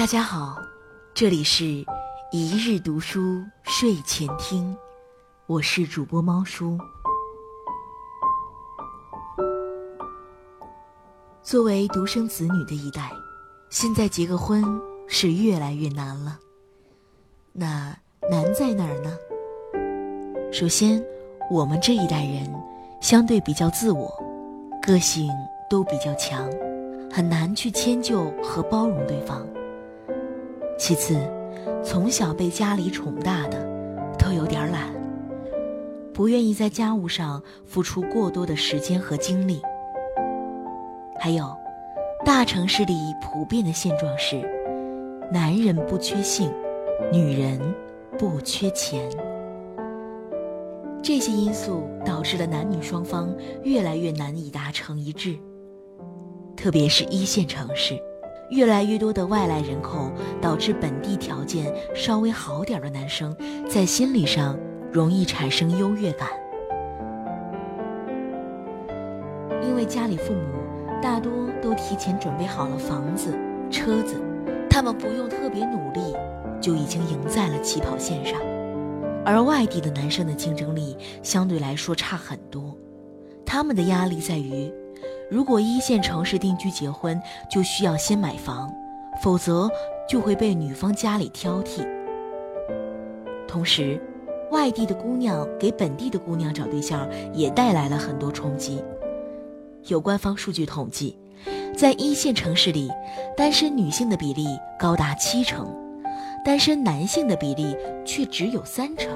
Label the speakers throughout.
Speaker 1: 大家好，这里是一日读书睡前听，我是主播猫叔。作为独生子女的一代，现在结个婚是越来越难了。那难在哪儿呢？首先，我们这一代人相对比较自我，个性都比较强，很难去迁就和包容对方。其次，从小被家里宠大的，都有点懒，不愿意在家务上付出过多的时间和精力。还有，大城市里普遍的现状是，男人不缺性，女人不缺钱。这些因素导致了男女双方越来越难以达成一致，特别是一线城市。越来越多的外来人口，导致本地条件稍微好点的男生，在心理上容易产生优越感，因为家里父母大多都提前准备好了房子、车子，他们不用特别努力，就已经赢在了起跑线上。而外地的男生的竞争力相对来说差很多，他们的压力在于。如果一线城市定居结婚，就需要先买房，否则就会被女方家里挑剔。同时，外地的姑娘给本地的姑娘找对象，也带来了很多冲击。有官方数据统计，在一线城市里，单身女性的比例高达七成，单身男性的比例却只有三成，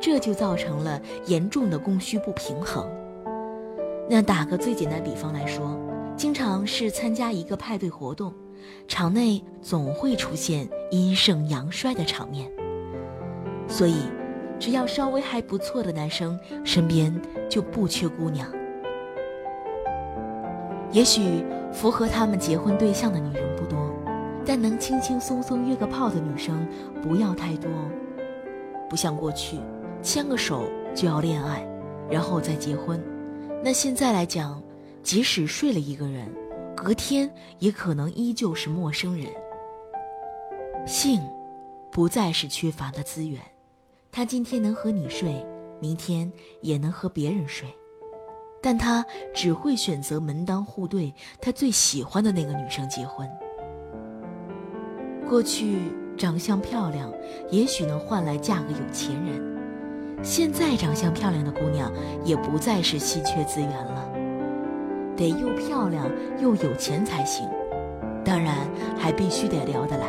Speaker 1: 这就造成了严重的供需不平衡。那打个最简单比方来说，经常是参加一个派对活动，场内总会出现阴盛阳衰的场面。所以，只要稍微还不错的男生身边就不缺姑娘。也许符合他们结婚对象的女人不多，但能轻轻松松约个炮的女生不要太多。不像过去，牵个手就要恋爱，然后再结婚。那现在来讲，即使睡了一个人，隔天也可能依旧是陌生人。性，不再是缺乏的资源，他今天能和你睡，明天也能和别人睡，但他只会选择门当户对、他最喜欢的那个女生结婚。过去长相漂亮，也许能换来嫁个有钱人。现在长相漂亮的姑娘也不再是稀缺资源了，得又漂亮又有钱才行，当然还必须得聊得来。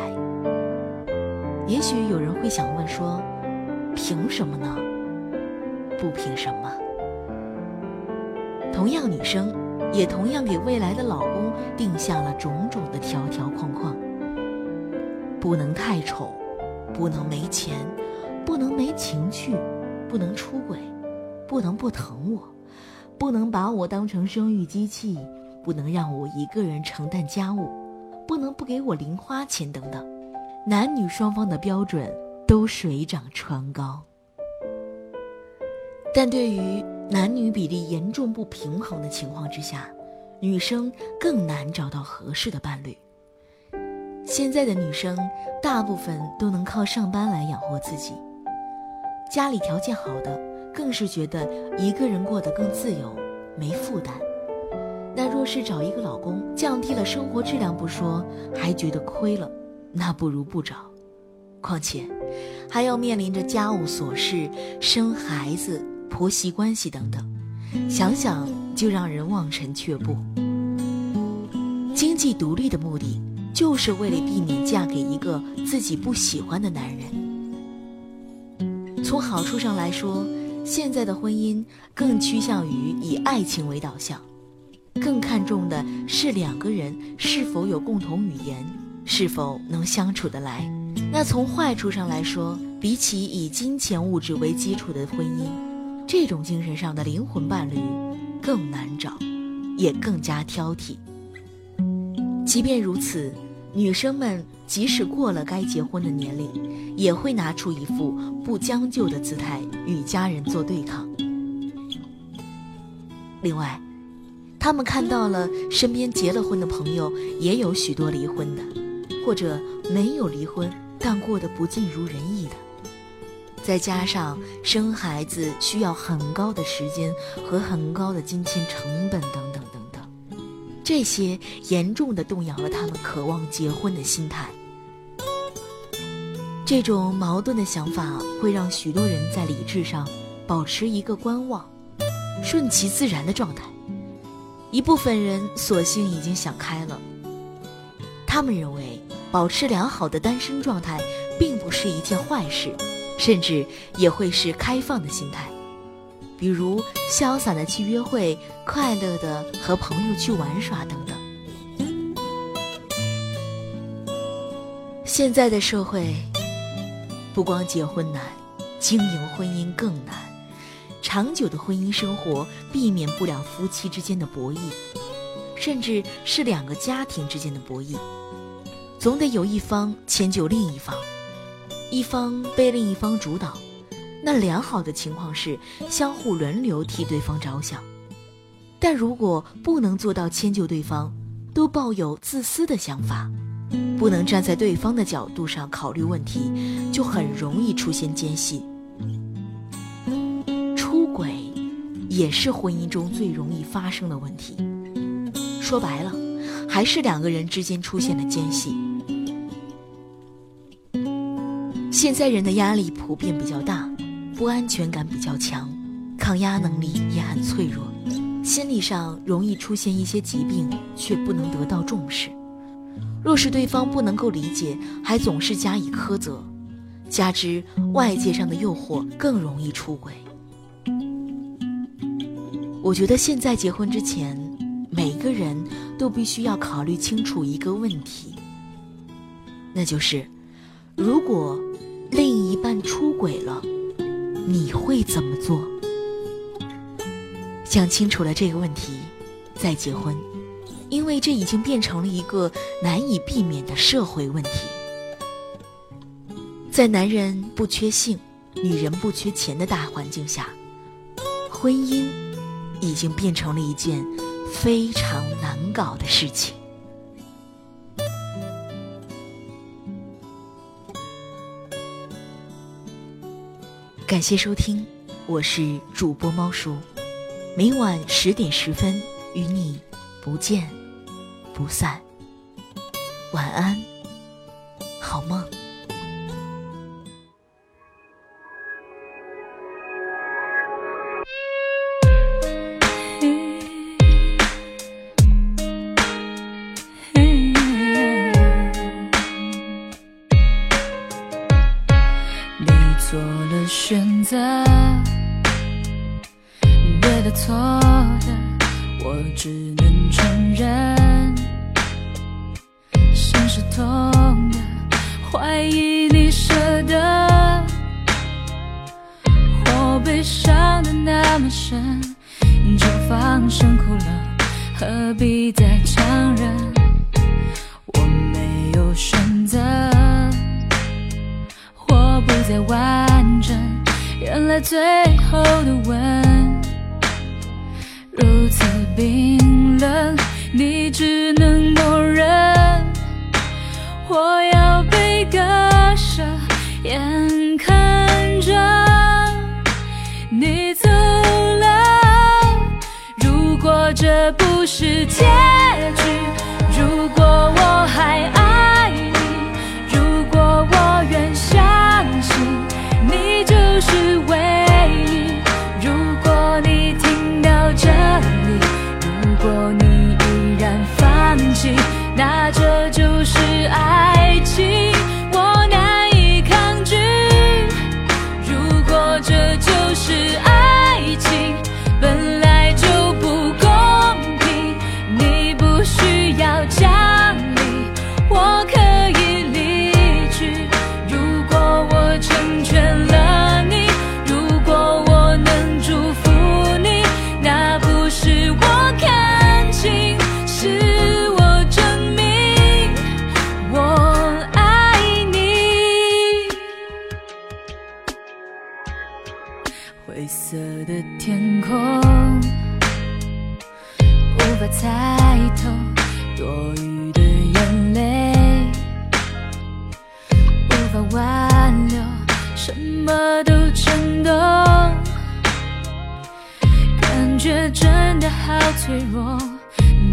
Speaker 1: 也许有人会想问说，凭什么呢？不凭什么。同样女生，也同样给未来的老公定下了种种的条条框框：不能太丑，不能没钱，不能没情趣。不能出轨，不能不疼我，不能把我当成生育机器，不能让我一个人承担家务，不能不给我零花钱等等，男女双方的标准都水涨船高。但对于男女比例严重不平衡的情况之下，女生更难找到合适的伴侣。现在的女生大部分都能靠上班来养活自己。家里条件好的，更是觉得一个人过得更自由，没负担。那若是找一个老公，降低了生活质量不说，还觉得亏了，那不如不找。况且，还要面临着家务琐事、生孩子、婆媳关系等等，想想就让人望尘却步。经济独立的目的，就是为了避免嫁给一个自己不喜欢的男人。从好处上来说，现在的婚姻更趋向于以爱情为导向，更看重的是两个人是否有共同语言，是否能相处得来。那从坏处上来说，比起以金钱物质为基础的婚姻，这种精神上的灵魂伴侣更难找，也更加挑剔。即便如此。女生们即使过了该结婚的年龄，也会拿出一副不将就的姿态与家人做对抗。另外，他们看到了身边结了婚的朋友也有许多离婚的，或者没有离婚但过得不尽如人意的，再加上生孩子需要很高的时间和很高的金钱成本等等等等，这些严重的动摇了他们渴望结婚的心态。这种矛盾的想法会让许多人在理智上保持一个观望、顺其自然的状态。一部分人索性已经想开了，他们认为保持良好的单身状态并不是一件坏事，甚至也会是开放的心态，比如潇洒的去约会，快乐的和朋友去玩耍等等。现在的社会，不光结婚难，经营婚姻更难。长久的婚姻生活避免不了夫妻之间的博弈，甚至是两个家庭之间的博弈，总得有一方迁就另一方，一方被另一方主导。那良好的情况是相互轮流替对方着想，但如果不能做到迁就对方，都抱有自私的想法，不能站在对方的角度上考虑问题，就很容易出现间隙。出轨也是婚姻中最容易发生的问题。说白了，还是两个人之间出现了间隙。现在人的压力普遍比较大，不安全感比较强，抗压能力也很脆弱，心理上容易出现一些疾病，却不能得到重视。若是对方不能够理解，还总是加以苛责，加之外界上的诱惑，更容易出轨。我觉得现在结婚之前，每个人都必须要考虑清楚一个问题，那就是，如果另一半出轨了，你会怎么做？想清楚了这个问题，再结婚，因为这已经变成了一个难以避免的社会问题。在男人不缺性、女人不缺钱的大环境下，婚姻。已经变成了一件非常难搞的事情。感谢收听，我是主播猫叔，每晚十点十分与你不见不散。晚安，好梦。
Speaker 2: 就放声哭了，何必再强忍？我没有选择，或不再完整。原来最后的吻如此冰冷，你只能默认。我要被割舍，眼这不是结局。灰色的天空无法猜透多余的眼泪无法挽留什么都不懂感觉真的好脆弱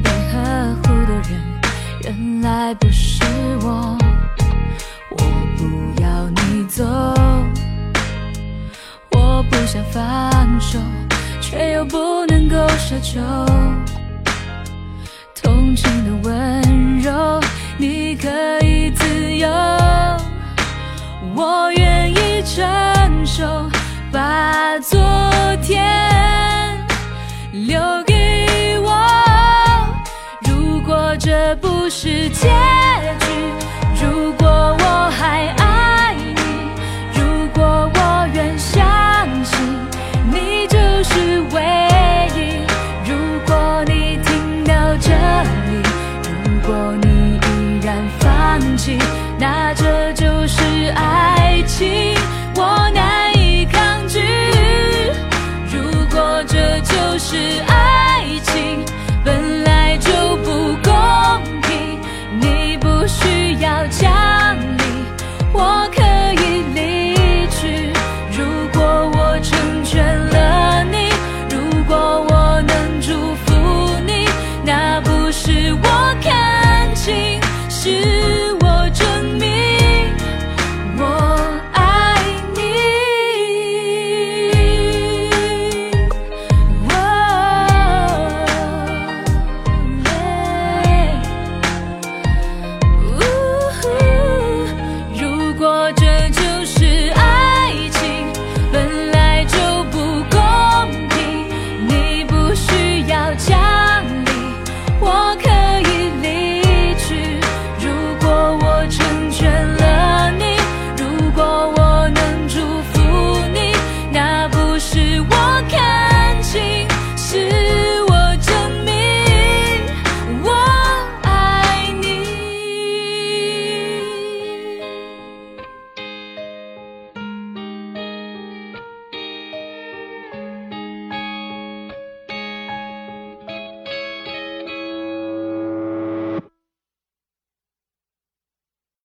Speaker 2: 被呵护的人原来不是我。想放手，却又不能够奢求。同情的温柔，你可以自由，我愿意承受，把昨天留给我。如果这不是结